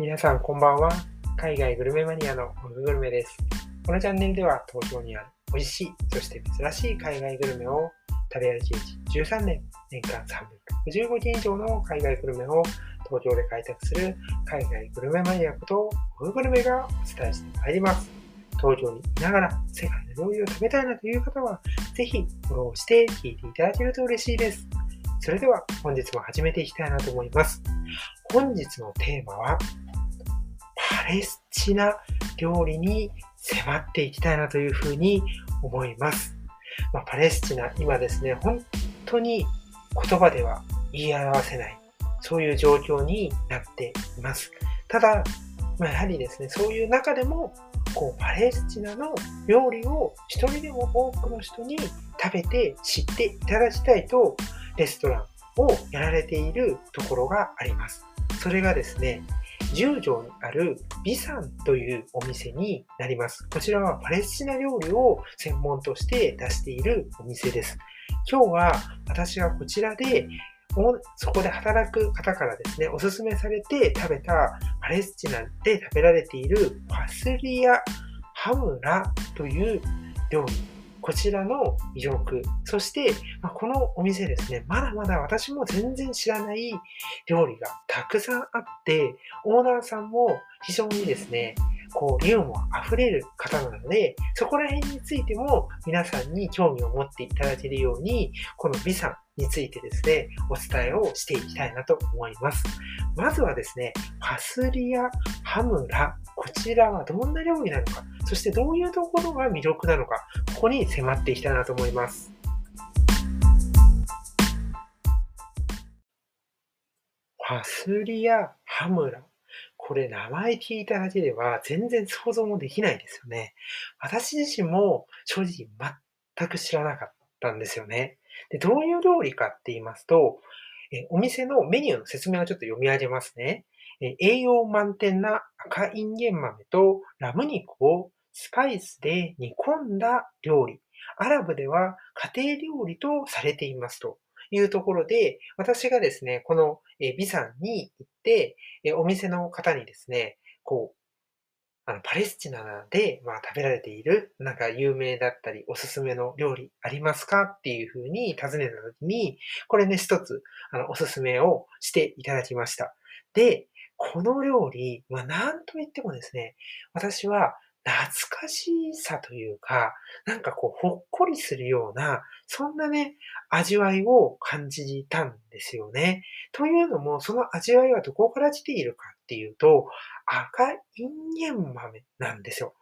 皆さんこんばんは。海外グルメマニアのオググルメです。このチャンネルでは東京にある美味しい、そして珍しい海外グルメを食べ歩き歴13年、年間365件以上の海外グルメを東京で開拓する海外グルメマニアことオググルメがお伝えしてまいります。東京にいながら世界の料理を食べたいなという方は、ぜひフォローして聞いていただけると嬉しいです。それでは本日も始めていきたいなと思います。本日のテーマは、パレスチナ料理に迫っていきたいなというふうに思います。まあ、パレスチナ、今ですね、本当に言葉では言い表せない、そういう状況になっています。ただ、まあ、やはりですね、そういう中でも、こう、パレスチナの料理を一人でも多くの人に食べて知っていただきたいと、レストランをやられているところがあります。それがですね、十条にあるビサンというお店になります。こちらはパレスチナ料理を専門として出しているお店です。今日は私がこちらでそこで働く方からですね、おすすめされて食べたパレスチナで食べられているパスリアハムラという料理こちらの魅力、そして、まこのお店ですね、まだまだ私も全然知らない料理がたくさんあって、オーナーさんも非常にですね、こう、ユーモア溢れる方なので、そこら辺についても皆さんに興味を持っていただけるように、この美さんについてですね、お伝えをしていきたいなと思います。まずはですね、パスリアハムラ。こちらはどんな料理なのか、そしてどういうところが魅力なのか、ここに迫っていきたいなと思います。パスリアハムラ。これ名前聞いただけでは全然想像もできないですよね。私自身も正直全く知らなかったんですよね。で、どういう料理かって言いますと、えお店のメニューの説明をちょっと読み上げますね。え栄養満点な赤インゲン豆とラム肉をスパイスで煮込んだ料理。アラブでは家庭料理とされていますというところで、私がですね、このビサンに行って、お店の方にですね、こう、あの、パレスチナで、まあ、食べられている、なんか有名だったり、おすすめの料理ありますか？っていうふうに尋ねたときに、これね、一つ、あの、おすすめをしていただきました。で、この料理、まあ、なんと言ってもですね、私は懐かしさというか、なんかこう、ほっこりするような、そんなね、味わいを感じたんですよね。というのも、その味わいはどこから来ているかっていうと、赤いんげん豆なんですよ。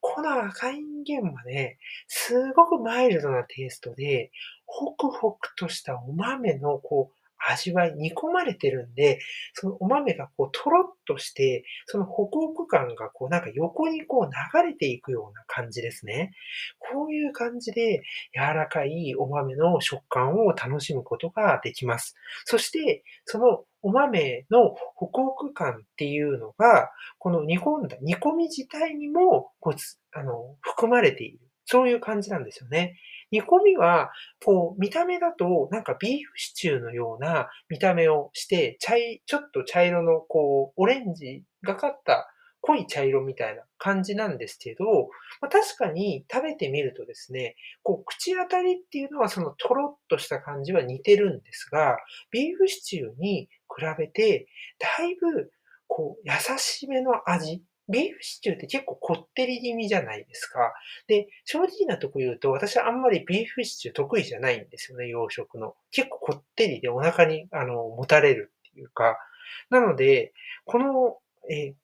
この赤いんげん豆、すごくマイルドなテイストで、ホクホクとしたお豆のこう、味わい、煮込まれてるんで、そのお豆がこう、とろっとして、そのホクホク感がこう、なんか横にこう、流れていくような感じですね。こういう感じで、柔らかいお豆の食感を楽しむことができます。そして、そのお豆のホクホク感っていうのが、この煮込んだ、煮込み自体にも、こう、あの、含まれている。そういう感じなんですよね。煮込みは、こう、見た目だと、なんかビーフシチューのような見た目をして、茶い、ちょっと茶色の、こう、オレンジがかった濃い茶色みたいな感じなんですけど、まあ、確かに食べてみるとですね、こう、口当たりっていうのはそのトロッとした感じは似てるんですが、ビーフシチューに比べて、だいぶ、こう、優しめの味ビーフシチューって結構こってり気味じゃないですか。で、正直なとこ言うと、私はあんまりビーフシチュー得意じゃないんですよね、洋食の。結構こってりでお腹に、あの、もたれるっていうか。なので、この、え、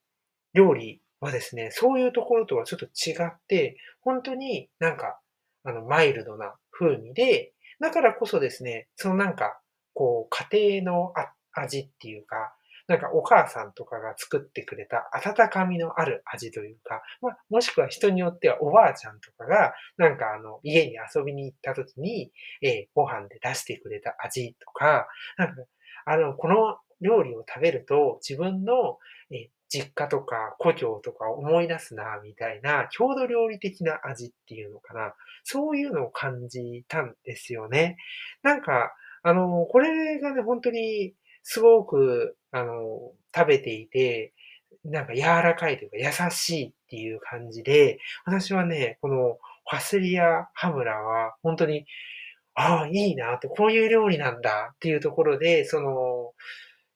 料理はですね、そういうところとはちょっと違って、本当になんか、あの、マイルドな風味で、だからこそですね、そのなんか、こう、家庭の味っていうか、なんかお母さんとかが作ってくれた温かみのある味というか、まあ、もしくは人によってはおばあちゃんとかが、なんかあの、家に遊びに行った時に、えー、ご飯で出してくれた味とか、なんか、あの、この料理を食べると自分の、えー、実家とか故郷とか思い出すな、みたいな、郷土料理的な味っていうのかな。そういうのを感じたんですよね。なんか、あの、これがね、本当にすごく、あの、食べていて、なんか柔らかいというか優しいっていう感じで、私はね、このファスリアハムラは本当に、ああ、いいなと、こういう料理なんだっていうところで、その、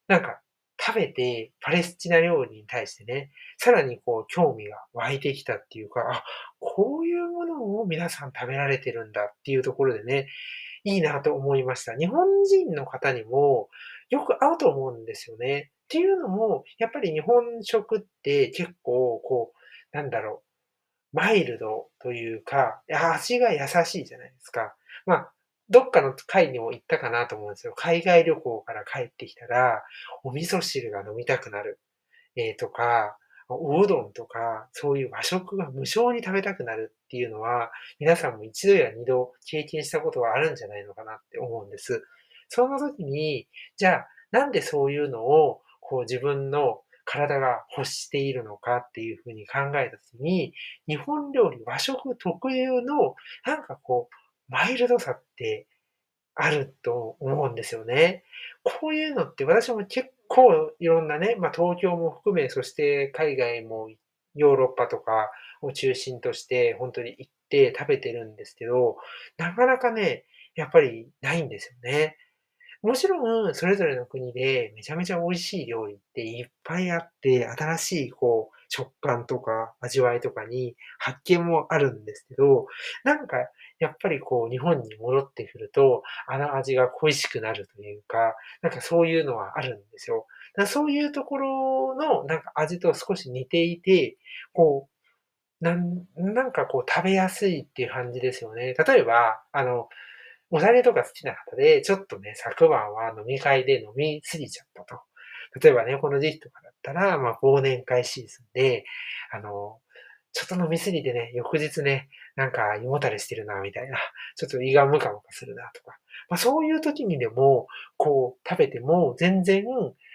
なんか食べてパレスチナ料理に対してね、さらにこう興味が湧いてきたっていうか、あ、こういうものを皆さん食べられてるんだっていうところでね、いいなと思いました。日本人の方にもよく合うと思うんですよね。っていうのも、やっぱり日本食って結構、こう、なんだろう、マイルドというか、味が優しいじゃないですか。まあ、どっかの会にも行ったかなと思うんですよ。海外旅行から帰ってきたら、お味噌汁が飲みたくなる。えー、とか、おうどんとか、そういう和食が無償に食べたくなるっていうのは、皆さんも一度や二度経験したことはあるんじゃないのかなって思うんです。その時に、じゃあ、なんでそういうのを、こう自分の体が欲しているのかっていうふうに考えた時に、日本料理、和食特有の、なんかこう、マイルドさってあると思うんですよね。こういうのって私も結構いろんなね、まあ東京も含め、そして海外もヨーロッパとかを中心として本当に行って食べてるんですけど、なかなかね、やっぱりないんですよね。もちろん、それぞれの国でめちゃめちゃ美味しい料理っていっぱいあって、新しいこう、食感とか味わいとかに発見もあるんですけど、なんかやっぱりこう日本に戻ってくると、あの味が恋しくなるというか、なんかそういうのはあるんですよ。だそういうところのなんか味と少し似ていて、こう、なん、なんかこう食べやすいっていう感じですよね。例えば、あの、お酒とか好きな方で、ちょっとね、昨晩は飲み会で飲みすぎちゃったと。例えばね、この時期とかだったら、まあ、忘年会シーズンで、あの、ちょっと飲みすぎてね、翌日ね、なんか胃もたれしてるな、みたいな。ちょっと胃がムカムカするな、とか。まあそういう時にでも、こう、食べても全然、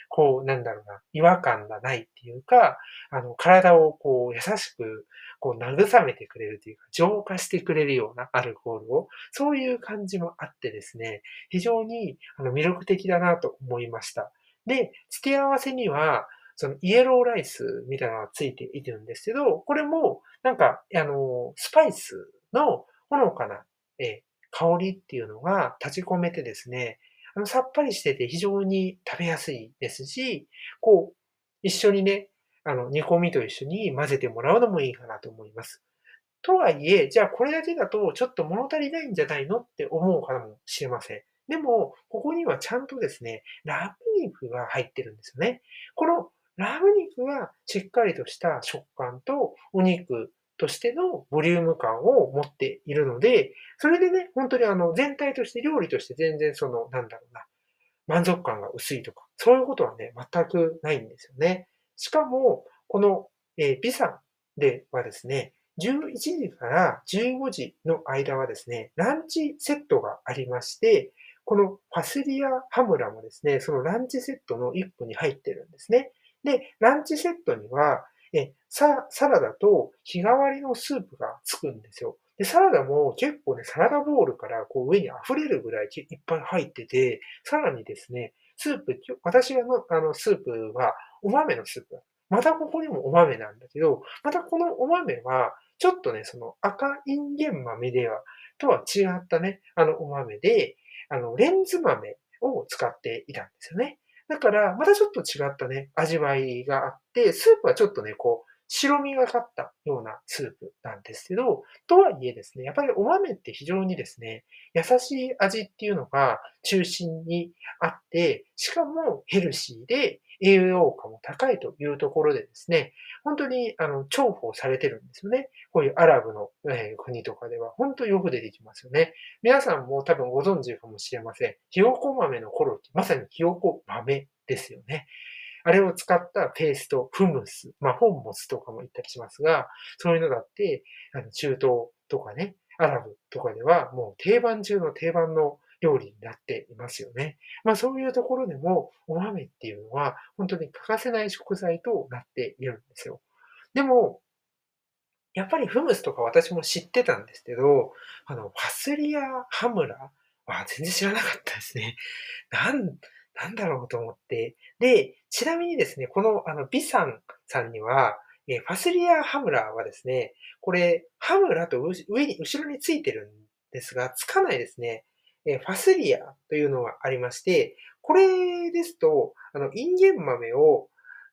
こう、なんだろうな、違和感がないっていうか、あの、体をこう、優しく、こう、慰めてくれるというか、浄化してくれるようなアルコールを、そういう感じもあってですね、非常にあの魅力的だなと思いました。で、付け合わせには、そのイエローライスみたいなのがついているんですけど、これも、なんか、あの、スパイスのほのかな、え香りっていうのが立ち込めてですね、あの、さっぱりしてて非常に食べやすいですし、こう、一緒にね、あの、煮込みと一緒に混ぜてもらうのもいいかなと思います。とはいえ、じゃあこれだけだとちょっと物足りないんじゃないのって思うかもしれません。でも、ここにはちゃんとですね、ラム肉が入ってるんですよね。このラム肉はしっかりとした食感とお肉としてのボリューム感を持っているので、それでね、本当にあの全体として料理として全然その、なんだろうな、満足感が薄いとか、そういうことはね、全くないんですよね。しかも、この、えー、ビサンではですね、11時から15時の間はですね、ランチセットがありまして、このファスリアハムラもですね、そのランチセットの一個に入ってるんですね。で、ランチセットには、えササラダと日替わりのスープがつくんですよ。で、サラダも結構ね、サラダボウルからこう上に溢れるぐらいいっぱい入ってて、さらにですね、スープ、私がのあのスープはお豆のスープ。またここにもお豆なんだけど、またこのお豆は、ちょっとね、その赤インゲン豆では、とは違ったね、あのお豆で、あの、レンズ豆を使っていたんですよね。だから、またちょっと違ったね、味わいがあって、スープはちょっとね、こう、白身がかったようなスープなんですけど、とはいえですね、やっぱりお豆って非常にですね、優しい味っていうのが中心にあって、しかもヘルシーで栄養価も高いというところでですね、本当にあの重宝されてるんですよね。こういうアラブの、え国とかでは本当よく出てきますよね。皆さんも多分ご存知かもしれません。ひよこ豆のコロッケ、まさにひよこ豆ですよね。あれを使ったペースト、フムス、まあ、本モスとかも言ったりしますが、そういうのだって、あの中東とかね、アラブとかではもう定番中の定番の料理になっていますよね。まあそういうところでも、お豆っていうのは本当に欠かせない食材となっているんですよ。でも、やっぱりフムスとか私も知ってたんですけど、あの、ファスリアハムラは全然知らなかったですね。なん、なんだろうと思って。で、ちなみにですね、この、あの、ビサンさんには、えファスリアハムラはですね、これ、ハムラと上に、後ろについてるんですが、つかないですね、えファスリアというのがありまして、これですと、あの、インゲン豆を、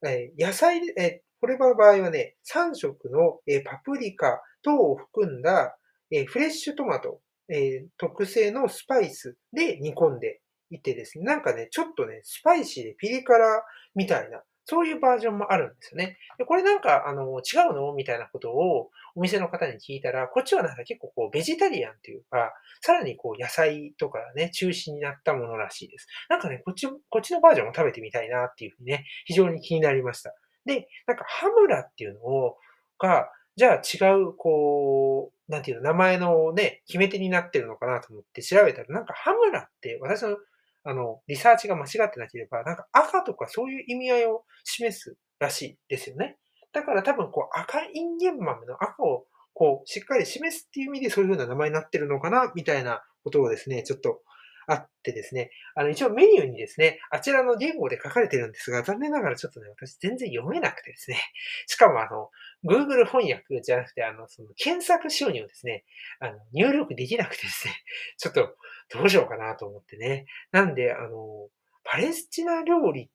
え野菜で、えこれの場合はね、3色の、えパプリカ等を含んだ、えフレッシュトマト、え特製のスパイスで煮込んでいてですね、なんかね、ちょっとね、スパイシーでピリ辛みたいな、そういうバージョンもあるんですよね。でこれなんか、あの、違うの？みたいなことをお店の方に聞いたら、こっちはなんか結構こう、ベジタリアンというか、さらにこう、野菜とかね、中心になったものらしいです。なんかね、こっち、こっちのバージョンも食べてみたいなっていうふうにね、非常に気になりました。で、なんかハムラっていうのを、が、じゃあ違う、こう、なんていうの、名前のね、決め手になってるのかなと思って調べたら、なんかハムラって私のあの、リサーチが間違ってなければ、なんか赤とかそういう意味合いを示すらしいですよね。だから多分こう赤インゲン豆の赤をこうしっかり示すっていう意味でそういうふうな名前になってるのかな、みたいなことをですね、ちょっとあってですね、あの、一応メニューにですね、あちらの言語で書かれてるんですが、残念ながらちょっとね、私全然読めなくてですね、しかもあの、Google 翻訳じゃなくて、あの、その検索収入をですね、あの、入力できなくてですね、ちょっとどうしようかなと思ってね。なんで、あの、パレスチナ料理っ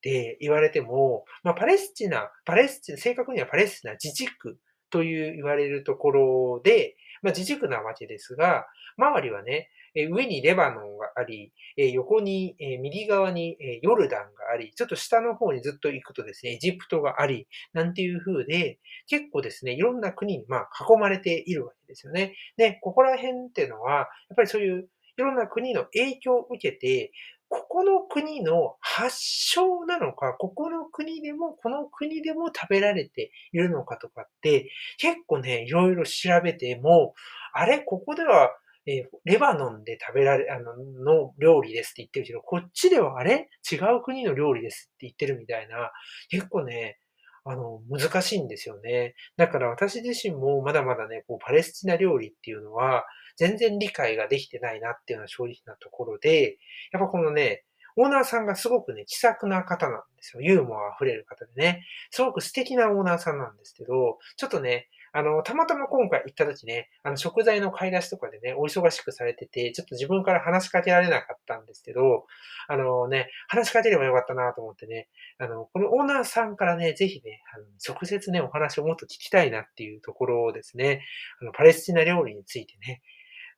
て言われても、まあ、パレスチナ、パレスチナ、正確にはパレスチナ自治区という言われるところで、まあ、自治区なわけですが、周りはね、え上にレバノンがあり、え横に、え右側にえヨルダンがあり、ちょっと下の方にずっと行くとですね、エジプトがあり、なんていう風で、結構ですね、いろんな国にまあ囲まれているわけですよね。で、ここら辺っていうのは、やっぱりそういういろんな国の影響を受けて、ここの国の発祥なのか、ここの国でも、この国でも食べられているのかとかって、結構ね、いろいろ調べても、あれ、ここではえー、レバノンで食べられ、あの、の料理ですって言ってるけど、こっちではあれ？違う国の料理ですって言ってるみたいな、結構ね、あの、難しいんですよね。だから私自身もまだまだね、こう、パレスチナ料理っていうのは、全然理解ができてないなっていうのは正直なところで、やっぱこのね、オーナーさんがすごくね、気さくな方なんですよ。ユーモア溢れる方でね。すごく素敵なオーナーさんなんですけど、ちょっとね、あの、たまたま今回行った時ね、あの、食材の買い出しとかでね、お忙しくされてて、ちょっと自分から話しかけられなかったんですけど、あのね、話しかければよかったなと思ってね、あの、このオーナーさんからね、ぜひね、あの直接ね、お話をもっと聞きたいなっていうところをですね、あの、パレスチナ料理についてね、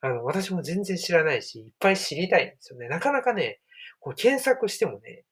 あの、私も全然知らないし、いっぱい知りたいんですよね。なかなかね、こう検索してもね、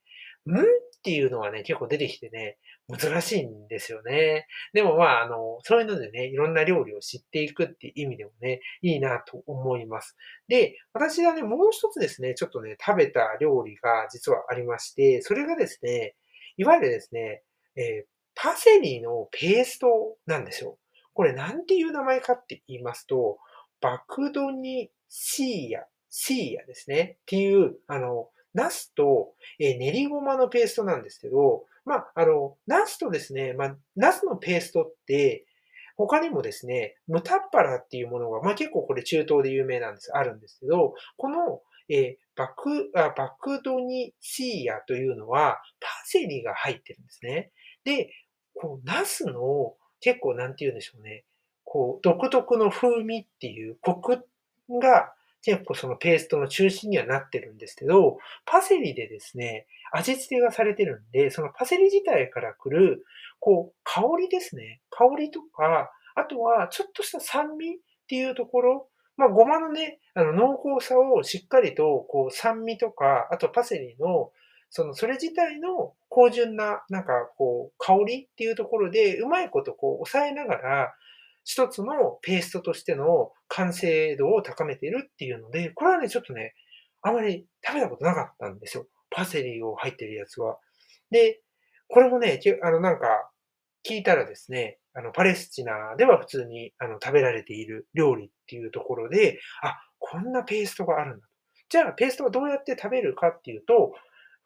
ん？っていうのがね、結構出てきてね、難しいんですよね。でもまあ、あの、そういうのでね、いろんな料理を知っていくっていう意味でもね、いいなと思います。で、私はね、もう一つですね、ちょっとね、食べた料理が実はありまして、それがですね、いわゆるですね、えー、パセリのペーストなんですよ。これなんていう名前かって言いますと、バクドニシーヤ、シーヤですね。っていう、あの、ナスと、えー、練りごまのペーストなんですけど、まあ、あの、ナスとですね、まあ、ナスのペーストって、他にもですね、ムタッパラっていうものが、まあ、結構これ中東で有名なんです、あるんですけど、この、えー、バク、あバクドニシーヤというのは、パセリが入ってるんですね。で、こう、ナスの、結構なんて言うんでしょうね、こう、独特の風味っていうコクが、結構そのペーストの中心にはなってるんですけど、パセリでですね、味付けがされてるんで、そのパセリ自体から来る、こう、香りですね。香りとか、あとはちょっとした酸味っていうところ、まあ、ごまのね、あの、濃厚さをしっかりと、こう、酸味とか、あとパセリの、その、それ自体の芳醇な、なんか、こう、香りっていうところで、うまいことこう、抑えながら、一つのペーストとしての完成度を高めているっていうので、これはね、ちょっとね、あまり食べたことなかったんですよ。パセリを入ってるやつは。で、これもね、あの、なんか、聞いたらですね、あの、パレスチナでは普通にあの食べられている料理っていうところで、あ、こんなペーストがあるんだ。じゃあ、ペーストはどうやって食べるかっていうと、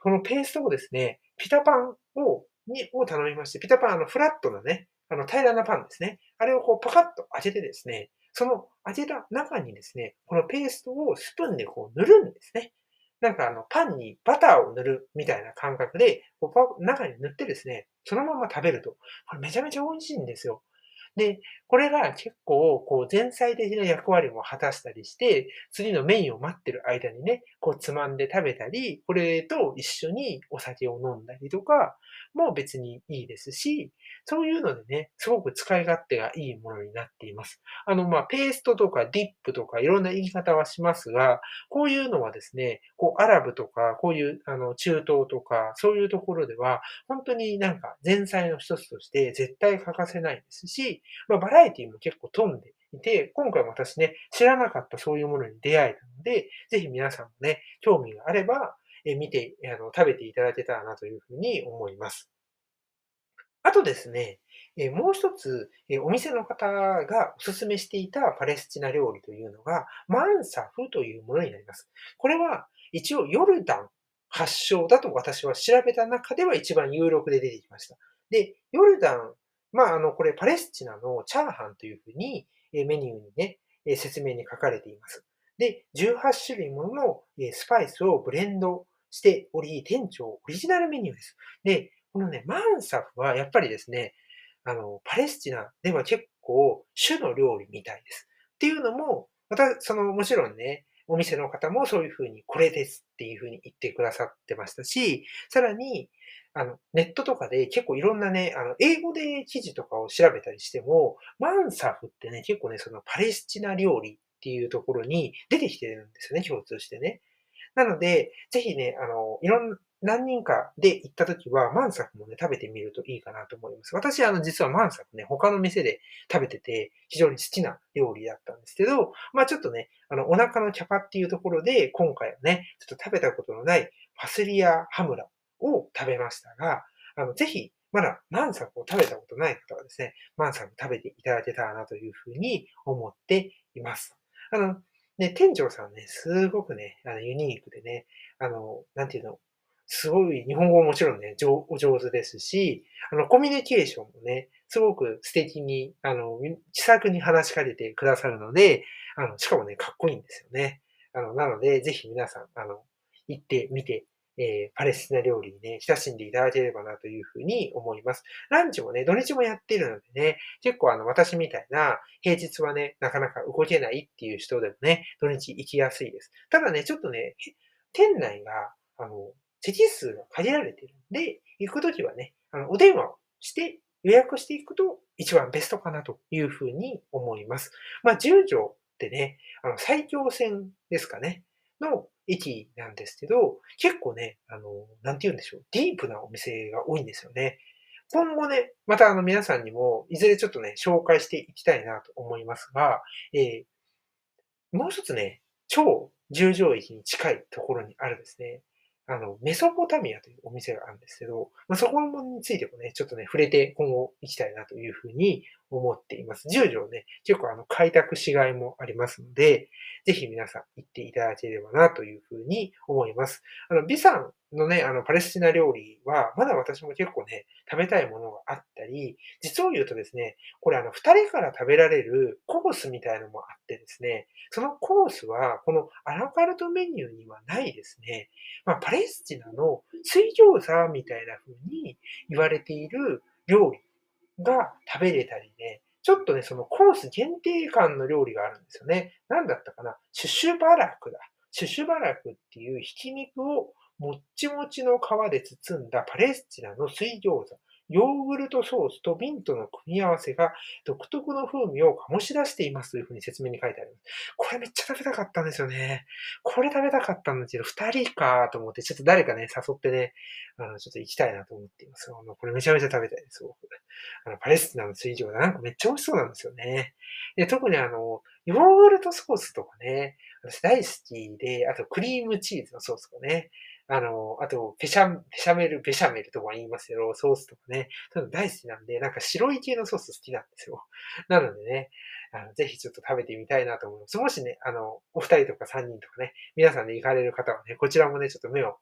このペーストをですね、ピタパンを、に、を頼みまして、ピタパン、あの、フラットなね、あの、平らなパンですね。あれをこう、パカッと開けてですね、その開けた中にですね、このペーストをスプーンでこう塗るんですね。なんかあの、パンにバターを塗るみたいな感覚で、こう中に塗ってですね、そのまま食べると、これめちゃめちゃ美味しいんですよ。で、これが結構、こう、前菜的な役割も果たしたりして、次のメインを待ってる間にね、こう、つまんで食べたり、これと一緒にお酒を飲んだりとか、も別にいいですし、そういうのでね、すごく使い勝手がいいものになっています。あの、まあ、ペーストとかディップとかいろんな言い方はしますが、こういうのはですね、こう、アラブとか、こういう、あの、中東とか、そういうところでは、本当になんか前菜の一つとして絶対欠かせないですし、まあ、バラエティも結構飛んでいて、今回も私ね、知らなかったそういうものに出会えたので、ぜひ皆さんもね、興味があれば、え見て、あの、食べていただけたらなというふうに思います。あとですね、えもう一つ、えお店の方がお勧めしていたパレスチナ料理というのが、マンサフというものになります。これは一応ヨルダン発祥だと私は調べた中では一番有力で出てきました。で、ヨルダン、まあ、あの、これパレスチナのチャーハンというふうにメニューにね、説明に書かれています。で、18種類ものスパイスをブレンドしており、店長オリジナルメニューです。で、このね、マンサフはやっぱりですね、あの、パレスチナでは結構主の料理みたいです。っていうのも、また、その、もちろんね、お店の方もそういうふうに、これですっていうふうに言ってくださってましたし、さらに、あの、ネットとかで結構いろんなね、あの、英語で記事とかを調べたりしても、マンサフってね、結構ね、そのパレスチナ料理っていうところに出てきてるんですよね、共通してね。なので、ぜひね、あの、いろんな、何人かで行った時は、マンサクもね、食べてみるといいかなと思います。私、あの、実はマンサクね、他の店で食べてて、非常に好きな料理だったんですけど、まあちょっとね、あの、お腹のキャパっていうところで、今回はね、ちょっと食べたことのないパスリアハムラを食べましたが、あの、ぜひ、まだマンサクを食べたことない方はですね、マンサク食べていただけたらなというふうに思っています。あの、ね、店長さんね、すごくね、あのユニークでね、あの、なんていうの、すごい、日本語ももちろんね、上お上手ですし、あの、コミュニケーションもね、すごく素敵に、あの、気さくに話しかけてくださるので、あの、しかもね、かっこいいんですよね。あの、なので、ぜひ皆さん、あの、行ってみてえー、パレスチナ料理にね、親しんでいただければなというふうに思います。ランチもね、土日もやってるのでね、結構あの、私みたいな、平日はね、なかなか動けないっていう人でもね、土日行きやすいです。ただね、ちょっとね、店内が、あの、席数が限られてるんで、行くときはね、あの、お電話をして予約していくと一番ベストかなというふうに思います。まあ、10条ってね、あの、最強線ですかね、の駅なんですけど、結構ね、あの、なんて言うんでしょう、ディープなお店が多いんですよね。今後ね、またあの皆さんにも、いずれちょっとね、紹介していきたいなと思いますが、えー、もう一つね、超十条駅に近いところにあるですね、あの、メソポタミアというお店があるんですけど、まあ、そこについてもね、ちょっとね、触れて今後行きたいなというふうに思っています。10条ね、結構あの、開拓しがいもありますので、ぜひ皆さん行っていただければなというふうに思います。あの、ビサンのね、あの、パレスチナ料理は、まだ私も結構ね、食べたいものがあったり、実を言うとですね、これあの、二人から食べられるコースみたいのもあってですね、そのコースは、このアラカルトメニューにはないですね、まあ、パレスチナの水餃子みたいな風に言われている料理が食べれたりね、ちょっとね、そのコース限定感の料理があるんですよね。何だったかな？シュシュバラクだ。シュシュバラクっていうひき肉をもっちもちの皮で包んだパレスチナの水餃子。ヨーグルトソースとミントの組み合わせが独特の風味を醸し出していますというふうに説明に書いてあります。これめっちゃ食べたかったんですよね。これ食べたかったんですけど、二人かと思って、ちょっと誰かね、誘ってね、あの、ちょっと行きたいなと思っています。あの、これめちゃめちゃ食べたいです、僕。あの、パレスチナの水餃子なんかめっちゃ美味しそうなんですよね。で、特にあの、ヨーグルトソースとかね、私大好きで、あとクリームチーズのソースとかね、あの、あと、ペシャ、ペシャメル、ベシャメルとか言いますけど、ソースとかね、そういうの大好きなんで、なんか白い系のソース好きなんですよ。なのでね、あのぜひちょっと食べてみたいなと思います。もしね、あの、お二人とか三人とかね、皆さんで行かれる方はね、こちらもね、ちょっと目を、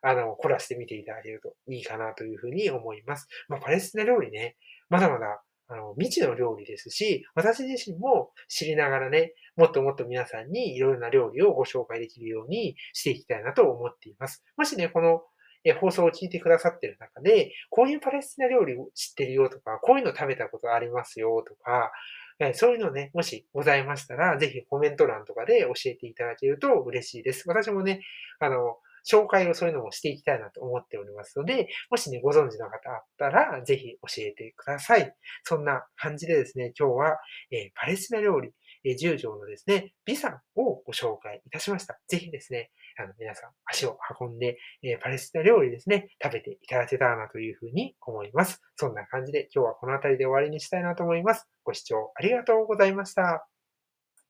あの、凝らしてみていただけるといいかなというふうに思います。まあ、パレスチナ料理ね、まだまだ、あの、未知の料理ですし、私自身も知りながらね、もっともっと皆さんにいろいろな料理をご紹介できるようにしていきたいなと思っています。もしね、この放送を聞いてくださってる中で、こういうパレスチナ料理を知ってるよとか、こういうの食べたことありますよとか、そういうのね、もしございましたら、ぜひコメント欄とかで教えていただけると嬉しいです。私もね、あの、紹介をそういうのもしていきたいなと思っておりますので、もしね、ご存知の方あったら、ぜひ教えてください。そんな感じでですね、今日は、えー、パレスチナ料理、えー、10条のですね、美さんをご紹介いたしました。ぜひですね、あの、皆さん足を運んで、えー、パレスチナ料理ですね、食べていただけたらなというふうに思います。そんな感じで今日はこの辺りで終わりにしたいなと思います。ご視聴ありがとうございました。